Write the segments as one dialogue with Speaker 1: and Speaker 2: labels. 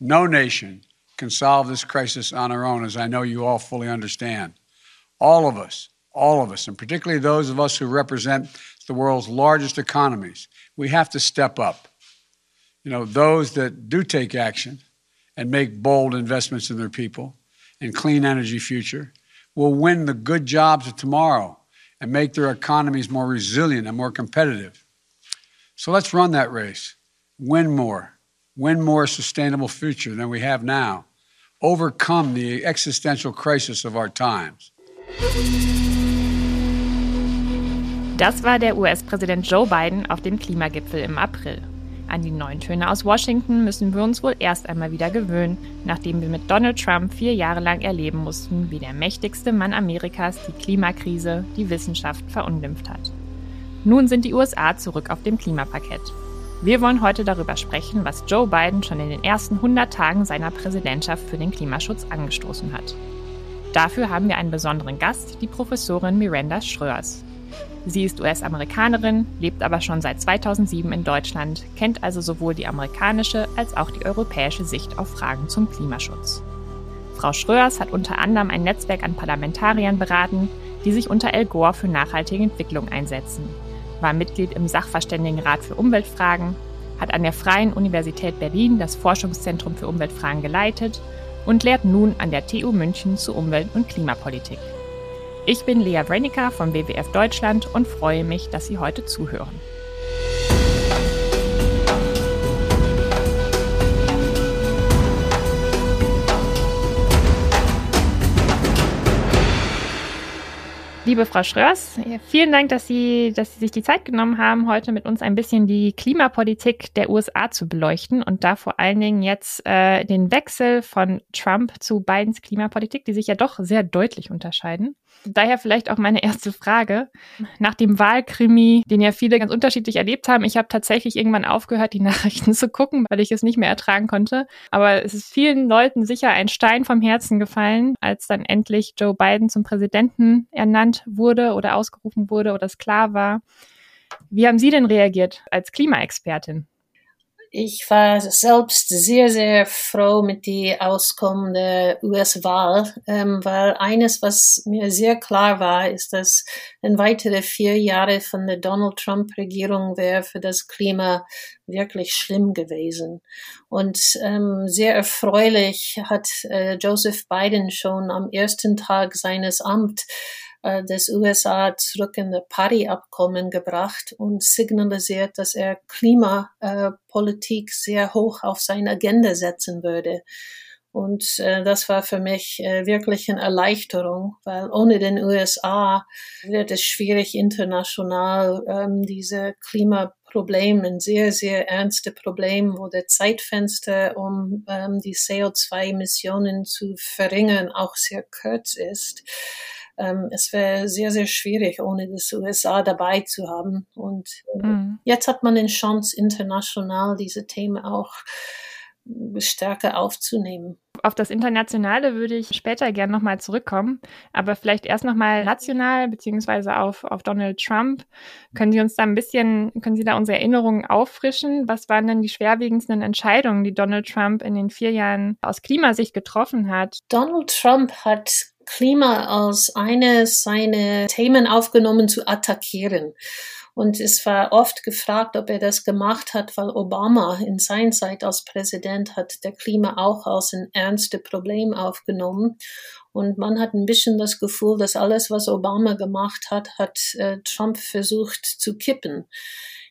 Speaker 1: No nation can solve this crisis on our own, as I know you all fully understand. All of us, all of us, and particularly those of us who represent the world's largest economies, we have to step up. You know, those that do take action and make bold investments in their people and clean energy future will win the good jobs of tomorrow and make their economies more resilient and more competitive. So let's run that race, win more, win more sustainable future than we have now, overcome the existential crisis of our times.
Speaker 2: Das war der US-Präsident Joe Biden auf dem Klimagipfel im April. An die neuen Töne aus Washington müssen wir uns wohl erst einmal wieder gewöhnen, nachdem wir mit Donald Trump vier Jahre lang erleben mussten, wie der mächtigste Mann Amerikas die Klimakrise, die Wissenschaft verunglimpft hat. Nun sind die USA zurück auf dem Klimapaket. Wir wollen heute darüber sprechen, was Joe Biden schon in den ersten 100 Tagen seiner Präsidentschaft für den Klimaschutz angestoßen hat. Dafür haben wir einen besonderen Gast, die Professorin Miranda Schröers. Sie ist US-Amerikanerin, lebt aber schon seit 2007 in Deutschland, kennt also sowohl die amerikanische als auch die europäische Sicht auf Fragen zum Klimaschutz. Frau Schröers hat unter anderem ein Netzwerk an Parlamentariern beraten, die sich unter El Gore für nachhaltige Entwicklung einsetzen war Mitglied im Sachverständigenrat für Umweltfragen, hat an der Freien Universität Berlin das Forschungszentrum für Umweltfragen geleitet und lehrt nun an der TU München zu Umwelt- und Klimapolitik. Ich bin Lea Wrenica vom WWF Deutschland und freue mich, dass Sie heute zuhören. Liebe Frau Schröers, vielen Dank, dass Sie, dass Sie sich die Zeit genommen haben, heute mit uns ein bisschen die Klimapolitik der USA zu beleuchten und da vor allen Dingen jetzt äh, den Wechsel von Trump zu Bidens Klimapolitik, die sich ja doch sehr deutlich unterscheiden. Daher vielleicht auch meine erste Frage. Nach dem Wahlkrimi, den ja viele ganz unterschiedlich erlebt haben, ich habe tatsächlich irgendwann aufgehört, die Nachrichten zu gucken, weil ich es nicht mehr ertragen konnte. Aber es ist vielen Leuten sicher ein Stein vom Herzen gefallen, als dann endlich Joe Biden zum Präsidenten ernannt wurde oder ausgerufen wurde oder es klar war. Wie haben Sie denn reagiert als Klimaexpertin?
Speaker 3: Ich war selbst sehr, sehr froh mit die auskommende US-Wahl, ähm, weil eines, was mir sehr klar war, ist, dass ein weitere vier Jahre von der Donald Trump-Regierung wäre für das Klima wirklich schlimm gewesen. Und ähm, sehr erfreulich hat äh, Joseph Biden schon am ersten Tag seines Amts des USA zurück in das Paris-Abkommen gebracht und signalisiert, dass er Klimapolitik sehr hoch auf seine Agenda setzen würde. Und äh, das war für mich äh, wirklich eine Erleichterung, weil ohne den USA wird es schwierig, international ähm, diese Klimaprobleme, ein sehr, sehr ernste Problem, wo der Zeitfenster, um ähm, die CO2-Emissionen zu verringern, auch sehr kurz ist ähm, es wäre sehr, sehr schwierig, ohne das USA dabei zu haben. Und äh, mhm. jetzt hat man eine Chance, international diese Themen auch stärker aufzunehmen.
Speaker 2: Auf das Internationale würde ich später gerne nochmal zurückkommen, aber vielleicht erst nochmal national beziehungsweise auf, auf Donald Trump. Können Sie uns da ein bisschen, können Sie da unsere Erinnerungen auffrischen? Was waren denn die schwerwiegendsten Entscheidungen, die Donald Trump in den vier Jahren aus Klimasicht getroffen hat?
Speaker 3: Donald Trump hat Klima als eines seiner Themen aufgenommen zu attackieren. Und es war oft gefragt, ob er das gemacht hat, weil Obama in seiner Zeit als Präsident hat der Klima auch als ein ernstes Problem aufgenommen. Und man hat ein bisschen das Gefühl, dass alles, was Obama gemacht hat, hat äh, Trump versucht zu kippen.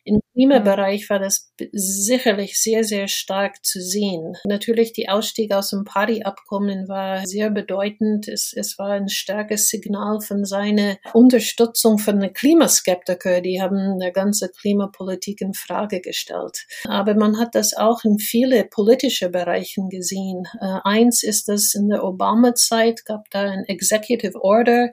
Speaker 3: Im Klimabereich war das sicherlich sehr, sehr stark zu sehen. Natürlich, die Ausstieg aus dem Paris-Abkommen war sehr bedeutend. Es, es war ein starkes Signal von seiner Unterstützung von den Klimaskeptiker. Die haben der ganze Klimapolitik in Frage gestellt. Aber man hat das auch in viele politische Bereichen gesehen. Äh, eins ist, dass in der Obama-Zeit gab da ein Executive Order,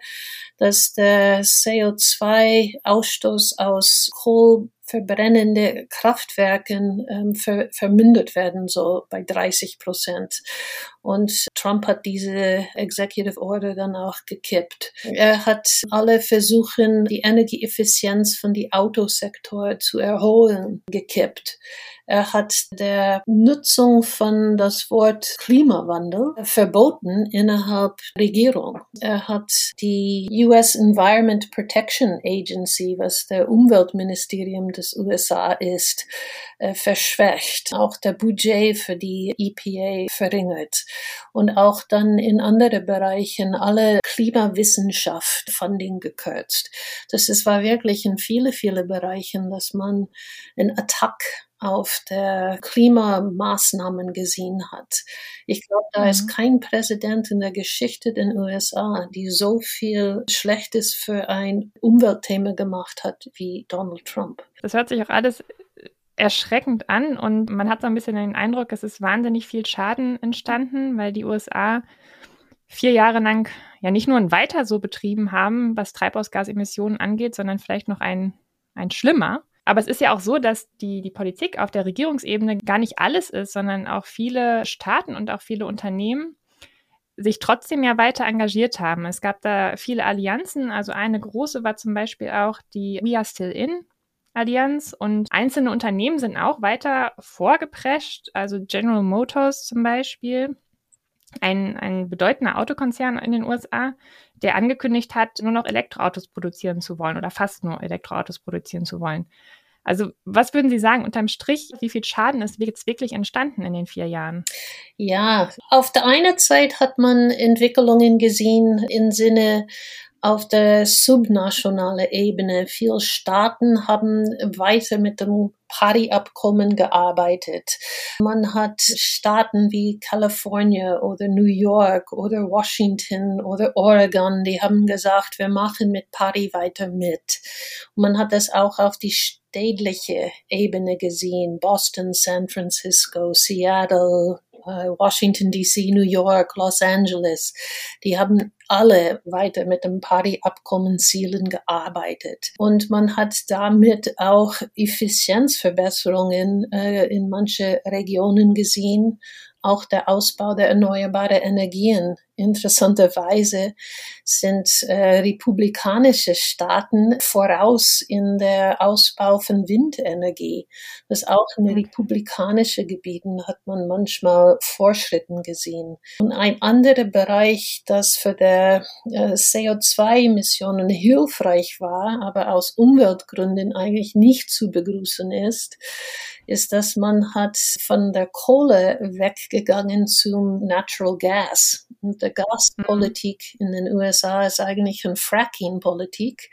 Speaker 3: dass der CO2-Ausstoß aus Kohl verbrennende Kraftwerken ähm, ver, vermindert werden soll bei 30 Prozent. Und Trump hat diese Executive Order dann auch gekippt. Er hat alle Versuche, die Energieeffizienz von die Autosektor zu erholen, gekippt. Er hat der Nutzung von das Wort Klimawandel verboten innerhalb Regierung. Er hat die US Environment Protection Agency, was der Umweltministerium des USA ist, äh, verschwächt. Auch der Budget für die EPA verringert. Und auch dann in andere Bereichen alle Klimawissenschaft Funding gekürzt. Das ist, war wirklich in viele, viele Bereichen, dass man einen Attack auf der Klimamaßnahmen gesehen hat. Ich glaube, da mhm. ist kein Präsident in der Geschichte der USA, die so viel Schlechtes für ein Umweltthema gemacht hat wie Donald Trump.
Speaker 2: Das hört sich auch alles erschreckend an und man hat so ein bisschen den Eindruck, es ist wahnsinnig viel Schaden entstanden, weil die USA vier Jahre lang ja nicht nur ein Weiter so betrieben haben, was Treibhausgasemissionen angeht, sondern vielleicht noch ein, ein schlimmer. Aber es ist ja auch so, dass die, die Politik auf der Regierungsebene gar nicht alles ist, sondern auch viele Staaten und auch viele Unternehmen sich trotzdem ja weiter engagiert haben. Es gab da viele Allianzen. Also eine große war zum Beispiel auch die We Are Still In Allianz und einzelne Unternehmen sind auch weiter vorgeprescht. Also General Motors zum Beispiel, ein, ein bedeutender Autokonzern in den USA, der angekündigt hat, nur noch Elektroautos produzieren zu wollen oder fast nur Elektroautos produzieren zu wollen. Also was würden Sie sagen, unterm Strich, wie viel Schaden ist jetzt wirklich entstanden in den vier Jahren?
Speaker 3: Ja, auf der einen Seite hat man Entwicklungen gesehen im Sinne auf der subnationalen Ebene. Viele Staaten haben weiter mit dem Paris-Abkommen gearbeitet. Man hat Staaten wie Kalifornien oder New York oder Washington oder Oregon, die haben gesagt, wir machen mit Paris weiter mit. Man hat das auch auf die städtliche Ebene gesehen. Boston, San Francisco, Seattle, Washington DC, New York, Los Angeles, die haben alle weiter mit dem Paris-Abkommen-Zielen gearbeitet. Und man hat damit auch Effizienzverbesserungen äh, in manche Regionen gesehen auch der Ausbau der erneuerbaren Energien. Interessanterweise sind äh, republikanische Staaten voraus in der Ausbau von Windenergie. Das auch in republikanischen Gebieten hat man manchmal Fortschritten gesehen. Und ein anderer Bereich, das für der äh, CO2-Emissionen hilfreich war, aber aus Umweltgründen eigentlich nicht zu begrüßen ist, ist, dass man hat von der Kohle weggegangen zum Natural Gas. Und der Gaspolitik in den USA ist eigentlich eine Fracking-Politik.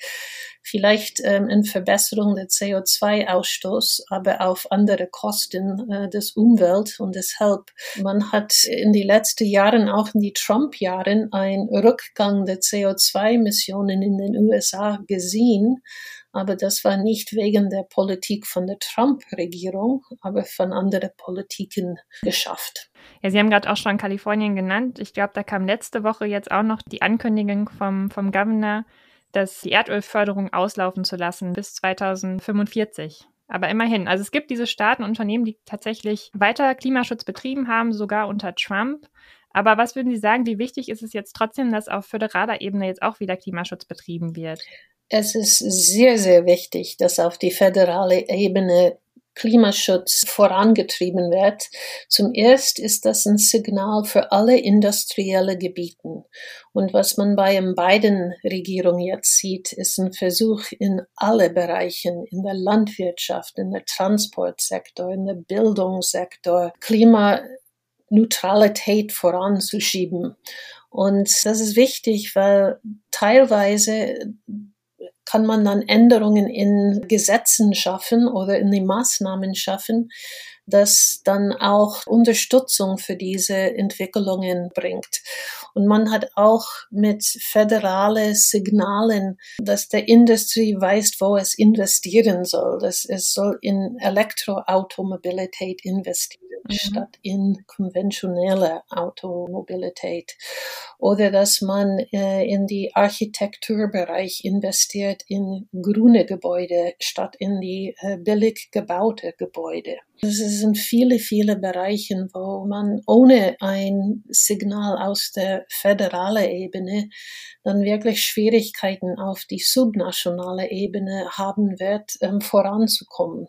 Speaker 3: Vielleicht ähm, eine Verbesserung der CO2-Ausstoß, aber auf andere Kosten äh, des Umwelt. Und deshalb, man hat in die letzten Jahren, auch in die Trump-Jahren, einen Rückgang der CO2-Emissionen in den USA gesehen aber das war nicht wegen der Politik von der Trump-Regierung, aber von anderen Politiken geschafft.
Speaker 2: Ja, Sie haben gerade auch schon Kalifornien genannt. Ich glaube, da kam letzte Woche jetzt auch noch die Ankündigung vom, vom Governor, dass die Erdölförderung auslaufen zu lassen bis 2045. Aber immerhin, also es gibt diese Staaten und Unternehmen, die tatsächlich weiter Klimaschutz betrieben haben, sogar unter Trump. Aber was würden Sie sagen, wie wichtig ist es jetzt trotzdem, dass auf föderaler Ebene jetzt auch wieder Klimaschutz betrieben wird?
Speaker 3: Es ist sehr, sehr wichtig, dass auf die föderale Ebene Klimaschutz vorangetrieben wird. Zum Erst ist das ein Signal für alle industrielle Gebieten. Und was man bei den beiden Regierungen jetzt sieht, ist ein Versuch in alle Bereichen, in der Landwirtschaft, in der Transportsektor, in der Bildungssektor, Klimaneutralität voranzuschieben. Und das ist wichtig, weil teilweise kann man dann Änderungen in Gesetzen schaffen oder in den Maßnahmen schaffen, das dann auch Unterstützung für diese Entwicklungen bringt. Und man hat auch mit föderale Signalen, dass der Industrie weiß, wo es investieren soll, dass es soll in Elektroautomobilität investieren mhm. statt in konventionelle Automobilität. Oder dass man äh, in die Architekturbereich investiert in grüne Gebäude statt in die äh, billig gebaute Gebäude. Es sind viele, viele Bereiche, wo man ohne ein Signal aus der föderalen Ebene dann wirklich Schwierigkeiten auf die subnationale Ebene haben wird, ähm, voranzukommen.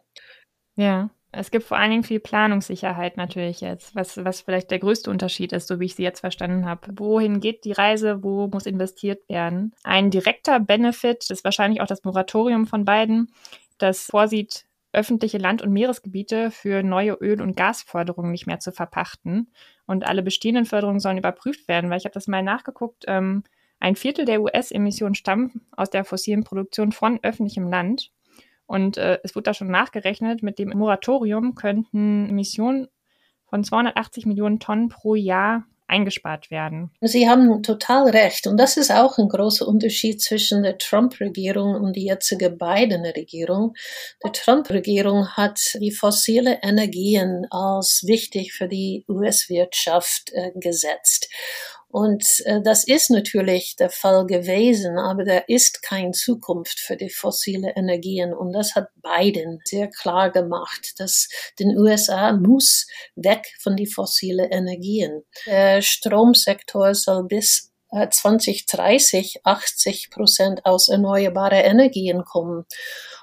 Speaker 2: Ja. Es gibt vor allen Dingen viel Planungssicherheit natürlich jetzt, was, was vielleicht der größte Unterschied ist, so wie ich sie jetzt verstanden habe. Wohin geht die Reise? Wo muss investiert werden? Ein direkter Benefit ist wahrscheinlich auch das Moratorium von beiden, das vorsieht, öffentliche Land- und Meeresgebiete für neue Öl- und Gasförderungen nicht mehr zu verpachten. Und alle bestehenden Förderungen sollen überprüft werden, weil ich habe das mal nachgeguckt. Ähm, ein Viertel der US-Emissionen stammen aus der fossilen Produktion von öffentlichem Land. Und äh, es wurde da schon nachgerechnet, mit dem Moratorium könnten Emissionen von 280 Millionen Tonnen pro Jahr eingespart werden.
Speaker 3: Sie haben total recht. Und das ist auch ein großer Unterschied zwischen der Trump-Regierung und die jetzige Biden-Regierung. Die Trump-Regierung hat die fossile Energien als wichtig für die US-Wirtschaft äh, gesetzt. Und äh, das ist natürlich der Fall gewesen, aber da ist keine Zukunft für die fossile Energien. Und das hat Biden sehr klar gemacht, dass den USA muss weg von die fossile Energien. Der Stromsektor soll bis 2030 äh, 80 Prozent aus erneuerbaren Energien kommen.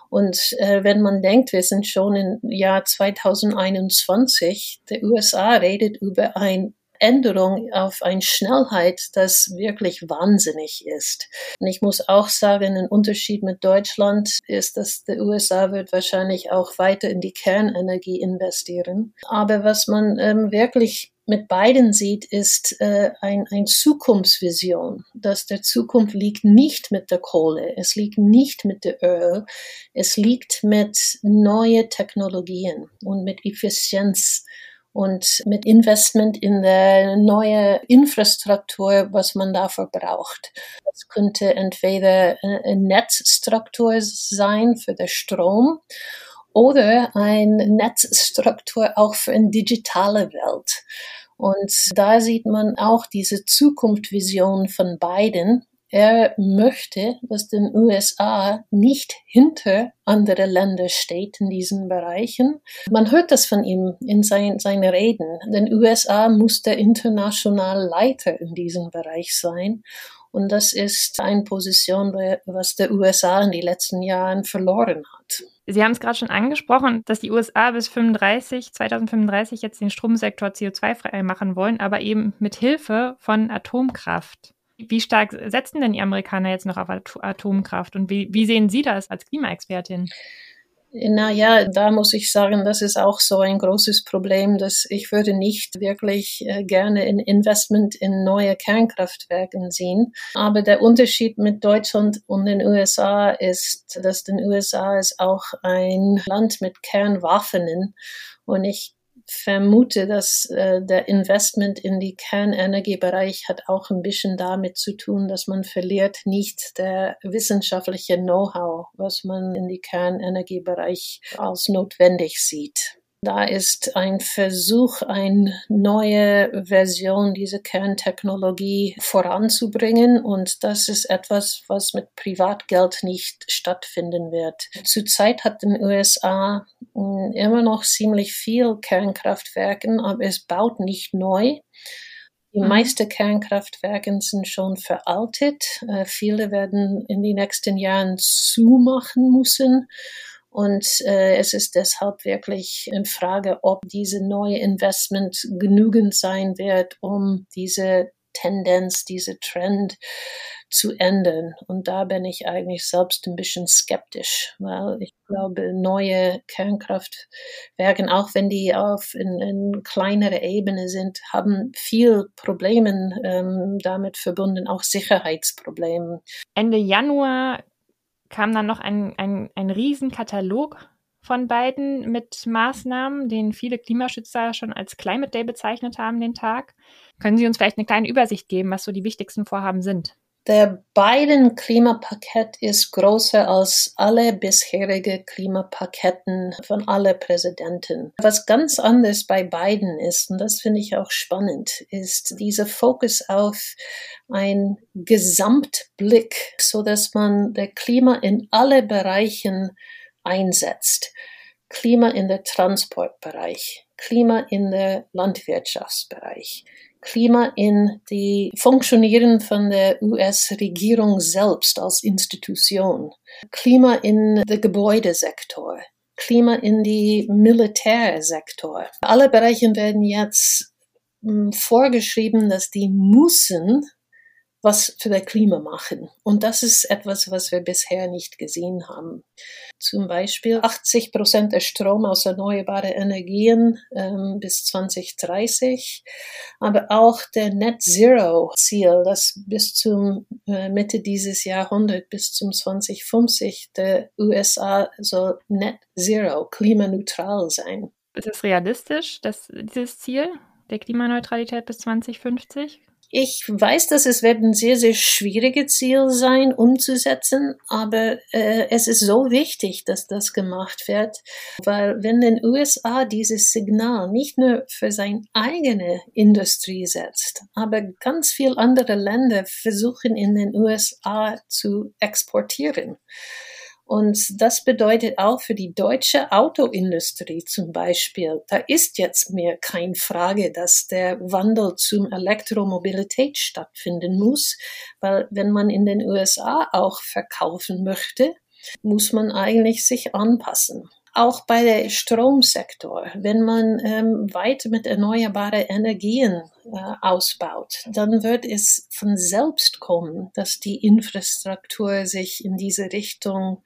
Speaker 3: Und äh, wenn man denkt, wir sind schon im Jahr 2021, der USA redet über ein Änderung auf eine Schnellheit, das wirklich wahnsinnig ist. Und ich muss auch sagen, ein Unterschied mit Deutschland ist, dass die USA wird wahrscheinlich auch weiter in die Kernenergie investieren. Aber was man ähm, wirklich mit beiden sieht, ist äh, ein, ein Zukunftsvision, dass der Zukunft liegt nicht mit der Kohle, es liegt nicht mit der Öl, es liegt mit neue Technologien und mit Effizienz und mit Investment in der neue Infrastruktur, was man dafür braucht. Das könnte entweder eine Netzstruktur sein für den Strom oder eine Netzstruktur auch für eine digitale Welt. Und da sieht man auch diese Zukunftsvision von beiden, er möchte, dass den USA nicht hinter andere Länder steht in diesen Bereichen. Man hört das von ihm in sein, seinen Reden. Den USA muss der internationale Leiter in diesem Bereich sein. Und das ist eine Position, was der USA in den letzten Jahren verloren hat.
Speaker 2: Sie haben es gerade schon angesprochen, dass die USA bis 35, 2035 jetzt den Stromsektor CO2-frei machen wollen, aber eben mit Hilfe von Atomkraft. Wie stark setzen denn die Amerikaner jetzt noch auf Atomkraft und wie, wie sehen Sie das als Klimaexpertin?
Speaker 3: Naja, da muss ich sagen, das ist auch so ein großes Problem, dass ich würde nicht wirklich äh, gerne ein Investment in neue Kernkraftwerke sehen. Aber der Unterschied mit Deutschland und den USA ist, dass den USA ist auch ein Land mit Kernwaffen und ich vermute, dass äh, der Investment in die Kernenergiebereich hat auch ein bisschen damit zu tun, dass man verliert nicht der wissenschaftliche Know-how, was man in die Kernenergiebereich als notwendig sieht. Da ist ein Versuch, eine neue Version dieser Kerntechnologie voranzubringen und das ist etwas, was mit Privatgeld nicht stattfinden wird. Zurzeit hat den USA hm, immer noch ziemlich viel Kernkraftwerke, aber es baut nicht neu. Die mhm. meisten Kernkraftwerke sind schon veraltet. Äh, viele werden in den nächsten Jahren zumachen müssen. Und äh, es ist deshalb wirklich in Frage, ob diese neue Investment genügend sein wird, um diese Tendenz, diese Trend zu ändern. Und da bin ich eigentlich selbst ein bisschen skeptisch, weil ich glaube, neue Kernkraftwerke, auch wenn die auf in, in kleinere Ebene sind, haben viel Probleme ähm, damit verbunden, auch Sicherheitsprobleme.
Speaker 2: Ende Januar kam dann noch ein, ein, ein Riesenkatalog von beiden mit Maßnahmen, den viele Klimaschützer schon als Climate Day bezeichnet haben, den Tag. Können Sie uns vielleicht eine kleine Übersicht geben, was so die wichtigsten Vorhaben sind?
Speaker 3: Der Biden Klimapaket ist größer als alle bisherige Klimapaketten von alle Präsidenten. Was ganz anders bei Biden ist, und das finde ich auch spannend, ist dieser Fokus auf ein Gesamtblick, so dass man der Klima in alle Bereichen einsetzt. Klima in der Transportbereich, Klima in der Landwirtschaftsbereich, Klima in die Funktionieren von der US-Regierung selbst als Institution, Klima in der Gebäudesektor, Klima in die Militärsektor. Alle Bereiche werden jetzt hm, vorgeschrieben, dass die müssen was für das Klima machen. Und das ist etwas, was wir bisher nicht gesehen haben. Zum Beispiel 80 Prozent der Strom aus erneuerbaren Energien ähm, bis 2030, aber auch der Net Zero Ziel, das bis zum äh, Mitte dieses Jahrhunderts, bis zum 2050 der USA soll Net Zero, klimaneutral sein.
Speaker 2: Ist es realistisch, dass dieses Ziel der Klimaneutralität bis 2050?
Speaker 3: Ich weiß, dass es wird ein sehr, sehr schwieriges Ziel sein, umzusetzen, aber äh, es ist so wichtig, dass das gemacht wird, weil wenn den USA dieses Signal nicht nur für seine eigene Industrie setzt, aber ganz viele andere Länder versuchen in den USA zu exportieren. Und das bedeutet auch für die deutsche Autoindustrie zum Beispiel, da ist jetzt mehr keine Frage, dass der Wandel zum Elektromobilität stattfinden muss, weil wenn man in den USA auch verkaufen möchte, muss man eigentlich sich anpassen auch bei der Stromsektor, wenn man ähm, weiter mit erneuerbaren Energien äh, ausbaut, dann wird es von selbst kommen, dass die Infrastruktur sich in diese Richtung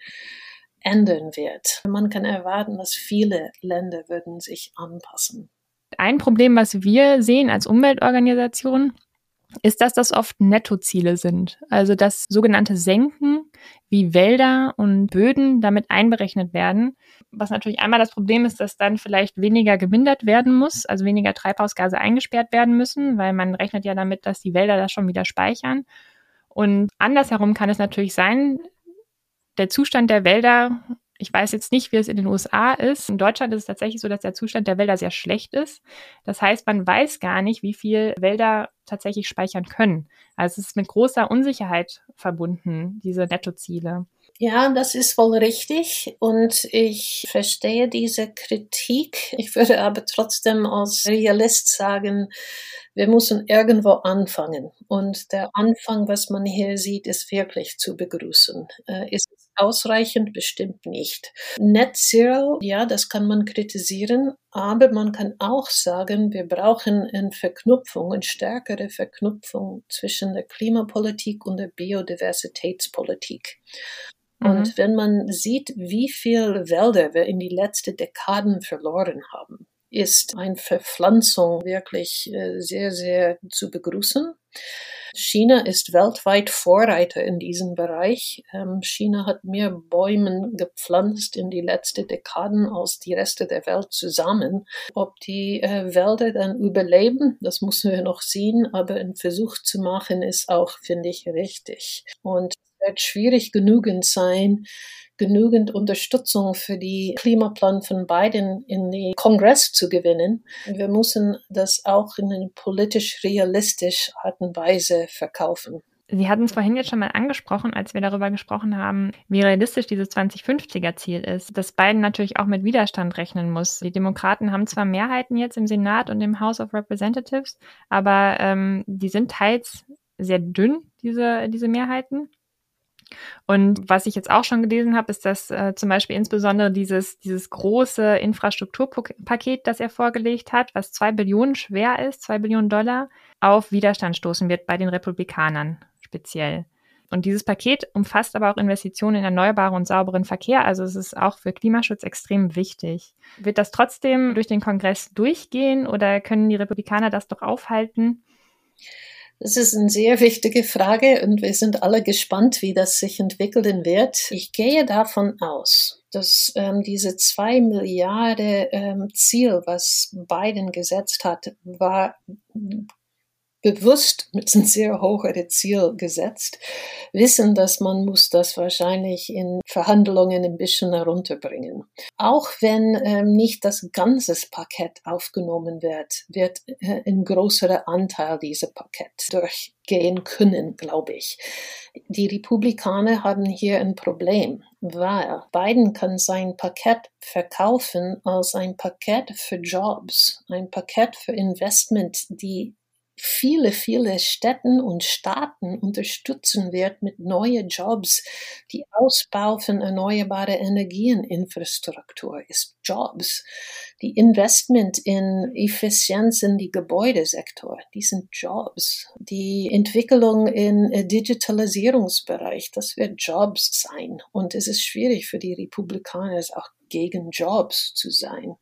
Speaker 3: ändern wird. Man kann erwarten, dass viele Länder würden sich anpassen.
Speaker 2: Ein Problem, was wir sehen als Umweltorganisation, ist, dass das oft Nettoziele sind. Also dass sogenannte Senken wie Wälder und Böden damit einberechnet werden. Was natürlich einmal das Problem ist, dass dann vielleicht weniger gemindert werden muss, also weniger Treibhausgase eingesperrt werden müssen, weil man rechnet ja damit, dass die Wälder das schon wieder speichern. Und andersherum kann es natürlich sein, der Zustand der Wälder ich weiß jetzt nicht, wie es in den USA ist. In Deutschland ist es tatsächlich so, dass der Zustand der Wälder sehr schlecht ist. Das heißt, man weiß gar nicht, wie viel Wälder tatsächlich speichern können. Also es ist mit großer Unsicherheit verbunden, diese Nettoziele.
Speaker 3: Ja, das ist wohl richtig und ich verstehe diese Kritik. Ich würde aber trotzdem als Realist sagen, wir müssen irgendwo anfangen. Und der Anfang, was man hier sieht, ist wirklich zu begrüßen. Äh, ist ausreichend? Bestimmt nicht. Net Zero, ja, das kann man kritisieren, aber man kann auch sagen, wir brauchen eine Verknüpfung, eine stärkere Verknüpfung zwischen der Klimapolitik und der Biodiversitätspolitik. Und mhm. wenn man sieht, wie viel Wälder wir in die letzten Dekaden verloren haben, ist eine Verpflanzung wirklich äh, sehr, sehr zu begrüßen. China ist weltweit Vorreiter in diesem Bereich. Ähm, China hat mehr Bäume gepflanzt in die letzten Dekaden als die Reste der Welt zusammen. Ob die äh, Wälder dann überleben, das müssen wir noch sehen, aber ein Versuch zu machen ist auch, finde ich, richtig. Und wird schwierig genügend sein, genügend Unterstützung für die Klimaplan von Biden in den Kongress zu gewinnen. Wir müssen das auch in eine politisch realistisch Art und Weise verkaufen.
Speaker 2: Sie hatten es vorhin jetzt schon mal angesprochen, als wir darüber gesprochen haben, wie realistisch dieses 2050er-Ziel ist, dass Biden natürlich auch mit Widerstand rechnen muss. Die Demokraten haben zwar Mehrheiten jetzt im Senat und im House of Representatives, aber ähm, die sind teils sehr dünn, diese, diese Mehrheiten. Und was ich jetzt auch schon gelesen habe, ist, dass äh, zum Beispiel insbesondere dieses, dieses große Infrastrukturpaket, das er vorgelegt hat, was zwei Billionen schwer ist, zwei Billionen Dollar, auf Widerstand stoßen wird bei den Republikanern speziell. Und dieses Paket umfasst aber auch Investitionen in erneuerbaren und sauberen Verkehr. Also es ist auch für Klimaschutz extrem wichtig. Wird das trotzdem durch den Kongress durchgehen oder können die Republikaner das doch aufhalten?
Speaker 3: Das ist eine sehr wichtige Frage und wir sind alle gespannt, wie das sich entwickeln wird. Ich gehe davon aus, dass ähm, diese zwei Milliarden ähm, Ziel, was Biden gesetzt hat, war bewusst mit einem sehr hohen Ziel gesetzt, wissen, dass man muss das wahrscheinlich in Verhandlungen ein bisschen herunterbringen. Auch wenn ähm, nicht das ganze Paket aufgenommen wird, wird äh, ein größerer Anteil dieser Paket durchgehen können, glaube ich. Die Republikaner haben hier ein Problem, weil Biden kann sein Paket verkaufen als ein Paket für Jobs, ein Paket für Investment, die viele, viele Städten und Staaten unterstützen wird mit neuen Jobs. Die Ausbau von erneuerbare Energieninfrastruktur ist Jobs. Die Investment in Effizienz in die Gebäudesektor, die sind Jobs. Die Entwicklung im Digitalisierungsbereich, das wird Jobs sein. Und es ist schwierig für die Republikaner, es auch gegen Jobs zu sein.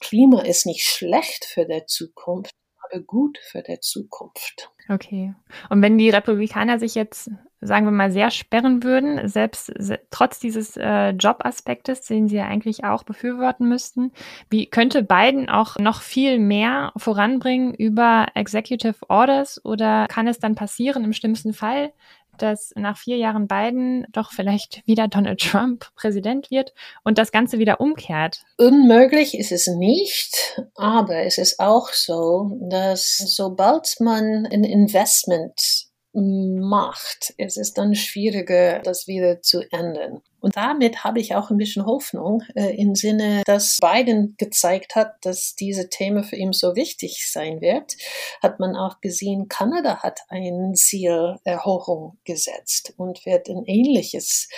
Speaker 3: Klima ist nicht schlecht für die Zukunft, gut für die Zukunft.
Speaker 2: Okay. Und wenn die Republikaner sich jetzt, sagen wir mal, sehr sperren würden, selbst se trotz dieses äh, Jobaspektes, den sie ja eigentlich auch befürworten müssten, wie könnte Biden auch noch viel mehr voranbringen über Executive Orders oder kann es dann passieren im schlimmsten Fall, dass nach vier Jahren Biden doch vielleicht wieder Donald Trump Präsident wird und das Ganze wieder umkehrt.
Speaker 3: Unmöglich ist es nicht, aber es ist auch so, dass sobald man ein Investment macht, es ist dann schwieriger, das wieder zu ändern. Und damit habe ich auch ein bisschen Hoffnung äh, im Sinne, dass Biden gezeigt hat, dass diese Thema für ihn so wichtig sein wird. Hat man auch gesehen, Kanada hat ein Ziel Erhöhung gesetzt und wird ein ähnliches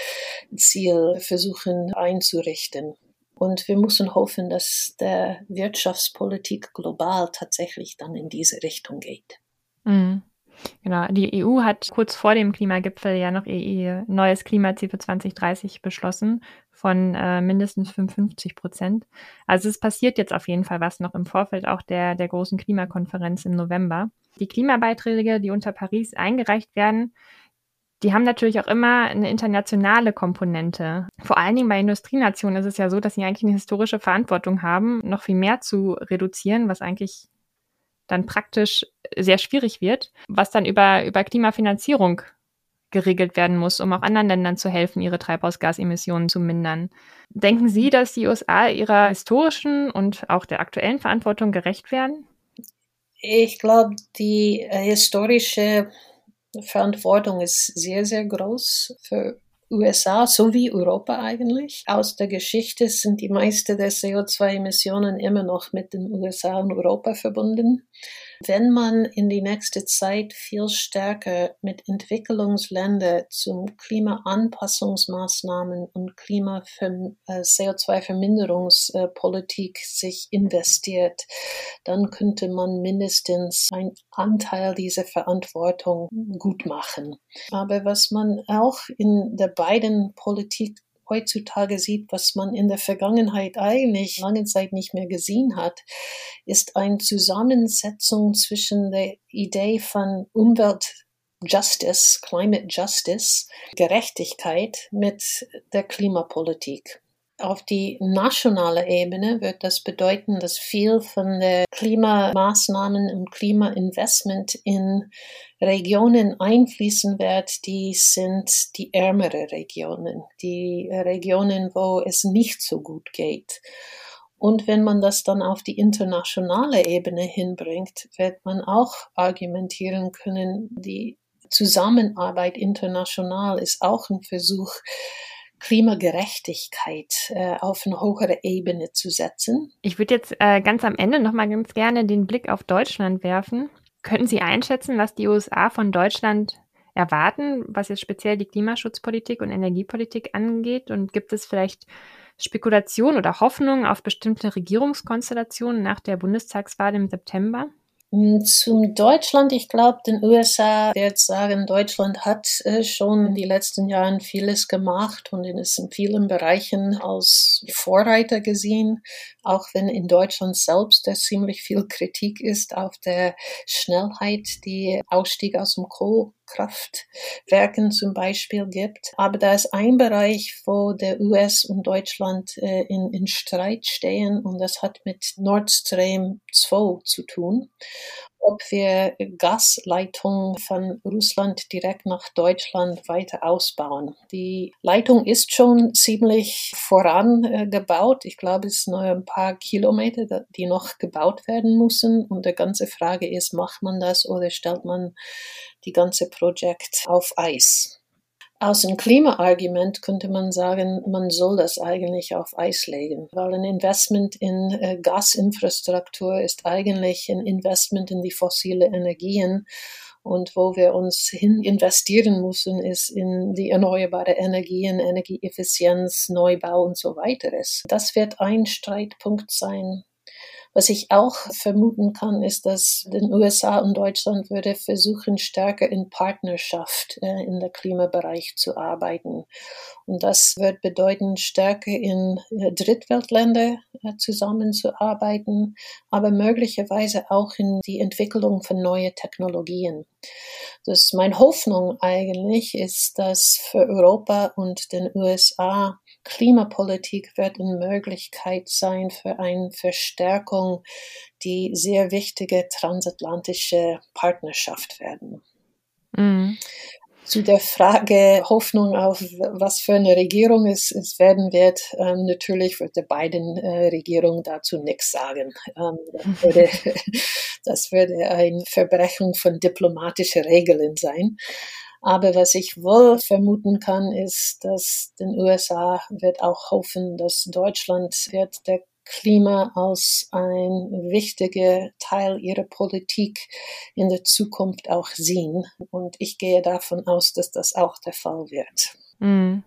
Speaker 3: Ziel versuchen einzurichten. Und wir müssen hoffen, dass der Wirtschaftspolitik global tatsächlich dann in diese Richtung geht.
Speaker 2: Mhm. Genau, die EU hat kurz vor dem Klimagipfel ja noch ihr neues Klimaziel für 2030 beschlossen von äh, mindestens 55 Prozent. Also es passiert jetzt auf jeden Fall was noch im Vorfeld auch der, der großen Klimakonferenz im November. Die Klimabeiträge, die unter Paris eingereicht werden, die haben natürlich auch immer eine internationale Komponente. Vor allen Dingen bei Industrienationen ist es ja so, dass sie eigentlich eine historische Verantwortung haben, noch viel mehr zu reduzieren, was eigentlich dann praktisch sehr schwierig wird, was dann über, über Klimafinanzierung geregelt werden muss, um auch anderen Ländern zu helfen, ihre Treibhausgasemissionen zu mindern. Denken Sie, dass die USA ihrer historischen und auch der aktuellen Verantwortung gerecht werden?
Speaker 3: Ich glaube, die äh, historische Verantwortung ist sehr, sehr groß für USA sowie Europa eigentlich. Aus der Geschichte sind die meisten der CO2-Emissionen immer noch mit den USA und Europa verbunden. Wenn man in die nächste Zeit viel stärker mit Entwicklungsländern zum Klimaanpassungsmaßnahmen und Klima äh, CO2-Verminderungspolitik sich investiert, dann könnte man mindestens einen Anteil dieser Verantwortung gut machen. Aber was man auch in der beiden Politik heutzutage sieht, was man in der Vergangenheit eigentlich lange Zeit nicht mehr gesehen hat, ist eine Zusammensetzung zwischen der Idee von Umwelt Justice, Climate Justice, Gerechtigkeit mit der Klimapolitik. Auf die nationale Ebene wird das bedeuten, dass viel von der Klimamaßnahmen und Klimainvestment in Regionen einfließen wird, die sind die ärmere Regionen, die Regionen, wo es nicht so gut geht. Und wenn man das dann auf die internationale Ebene hinbringt, wird man auch argumentieren können, die Zusammenarbeit international ist auch ein Versuch, Klimagerechtigkeit äh, auf eine höhere Ebene zu setzen.
Speaker 2: Ich würde jetzt äh, ganz am Ende noch mal ganz gerne den Blick auf Deutschland werfen. Könnten Sie einschätzen, was die USA von Deutschland erwarten, was jetzt speziell die Klimaschutzpolitik und Energiepolitik angeht? Und gibt es vielleicht Spekulationen oder Hoffnungen auf bestimmte Regierungskonstellationen nach der Bundestagswahl im September?
Speaker 3: Mm, zum Deutschland, ich glaube, den USA wird sagen, Deutschland hat äh, schon in den letzten Jahren vieles gemacht und ist in vielen Bereichen als Vorreiter gesehen, auch wenn in Deutschland selbst es ziemlich viel Kritik ist auf der Schnellheit, die Ausstieg aus dem Kohl Kraftwerken zum Beispiel gibt. Aber da ist ein Bereich, wo der US und Deutschland äh, in, in Streit stehen und das hat mit Nord Stream 2 zu tun. Ob wir Gasleitungen von Russland direkt nach Deutschland weiter ausbauen. Die Leitung ist schon ziemlich vorangebaut. Ich glaube, es sind nur ein paar Kilometer, die noch gebaut werden müssen. Und die ganze Frage ist, macht man das oder stellt man die ganze Projekt auf Eis? Aus einem Klimaargument könnte man sagen, man soll das eigentlich auf Eis legen, weil ein Investment in äh, Gasinfrastruktur ist eigentlich ein Investment in die fossile Energien. Und wo wir uns hin investieren müssen, ist in die erneuerbare Energien, Energieeffizienz, Neubau und so weiter. Das wird ein Streitpunkt sein. Was ich auch vermuten kann, ist, dass den USA und Deutschland würde versuchen, stärker in Partnerschaft äh, in der Klimabereich zu arbeiten. Und das wird bedeuten, stärker in äh, Drittweltländer äh, zusammenzuarbeiten, aber möglicherweise auch in die Entwicklung von neuen Technologien. Das meine Hoffnung eigentlich ist, dass für Europa und den USA Klimapolitik wird eine Möglichkeit sein für eine Verstärkung, die sehr wichtige transatlantische Partnerschaft werden. Mhm. Zu der Frage Hoffnung auf was für eine Regierung es, es werden wird, ähm, natürlich wird die beiden äh, Regierung dazu nichts sagen. Ähm, das, würde, das würde eine Verbrechung von diplomatischen Regeln sein. Aber was ich wohl vermuten kann, ist, dass den USA wird auch hoffen, dass Deutschland wird der Klima als ein wichtiger Teil ihrer Politik in der Zukunft auch sehen. Und ich gehe davon aus, dass das auch der Fall wird.
Speaker 2: Mm.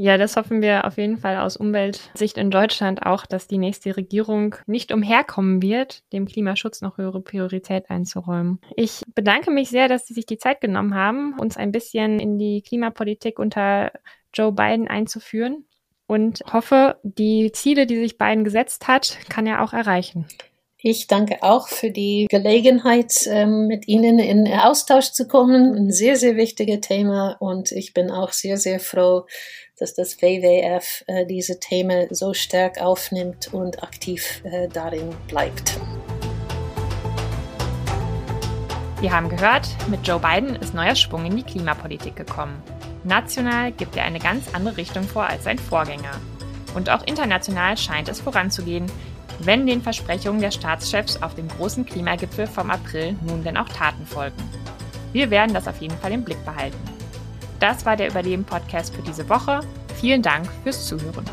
Speaker 2: Ja, das hoffen wir auf jeden Fall aus Umweltsicht in Deutschland auch, dass die nächste Regierung nicht umherkommen wird, dem Klimaschutz noch höhere Priorität einzuräumen. Ich bedanke mich sehr, dass Sie sich die Zeit genommen haben, uns ein bisschen in die Klimapolitik unter Joe Biden einzuführen und hoffe, die Ziele, die sich Biden gesetzt hat, kann er auch erreichen.
Speaker 3: Ich danke auch für die Gelegenheit, ähm, mit Ihnen in Austausch zu kommen. Ein sehr, sehr wichtiges Thema und ich bin auch sehr, sehr froh, dass das WWF äh, diese Themen so stark aufnimmt und aktiv äh, darin bleibt.
Speaker 2: Wir haben gehört, mit Joe Biden ist neuer Schwung in die Klimapolitik gekommen. National gibt er eine ganz andere Richtung vor als sein Vorgänger. Und auch international scheint es voranzugehen, wenn den Versprechungen der Staatschefs auf dem großen Klimagipfel vom April nun denn auch Taten folgen. Wir werden das auf jeden Fall im Blick behalten. Das war der Überleben-Podcast für diese Woche. Vielen Dank fürs Zuhören.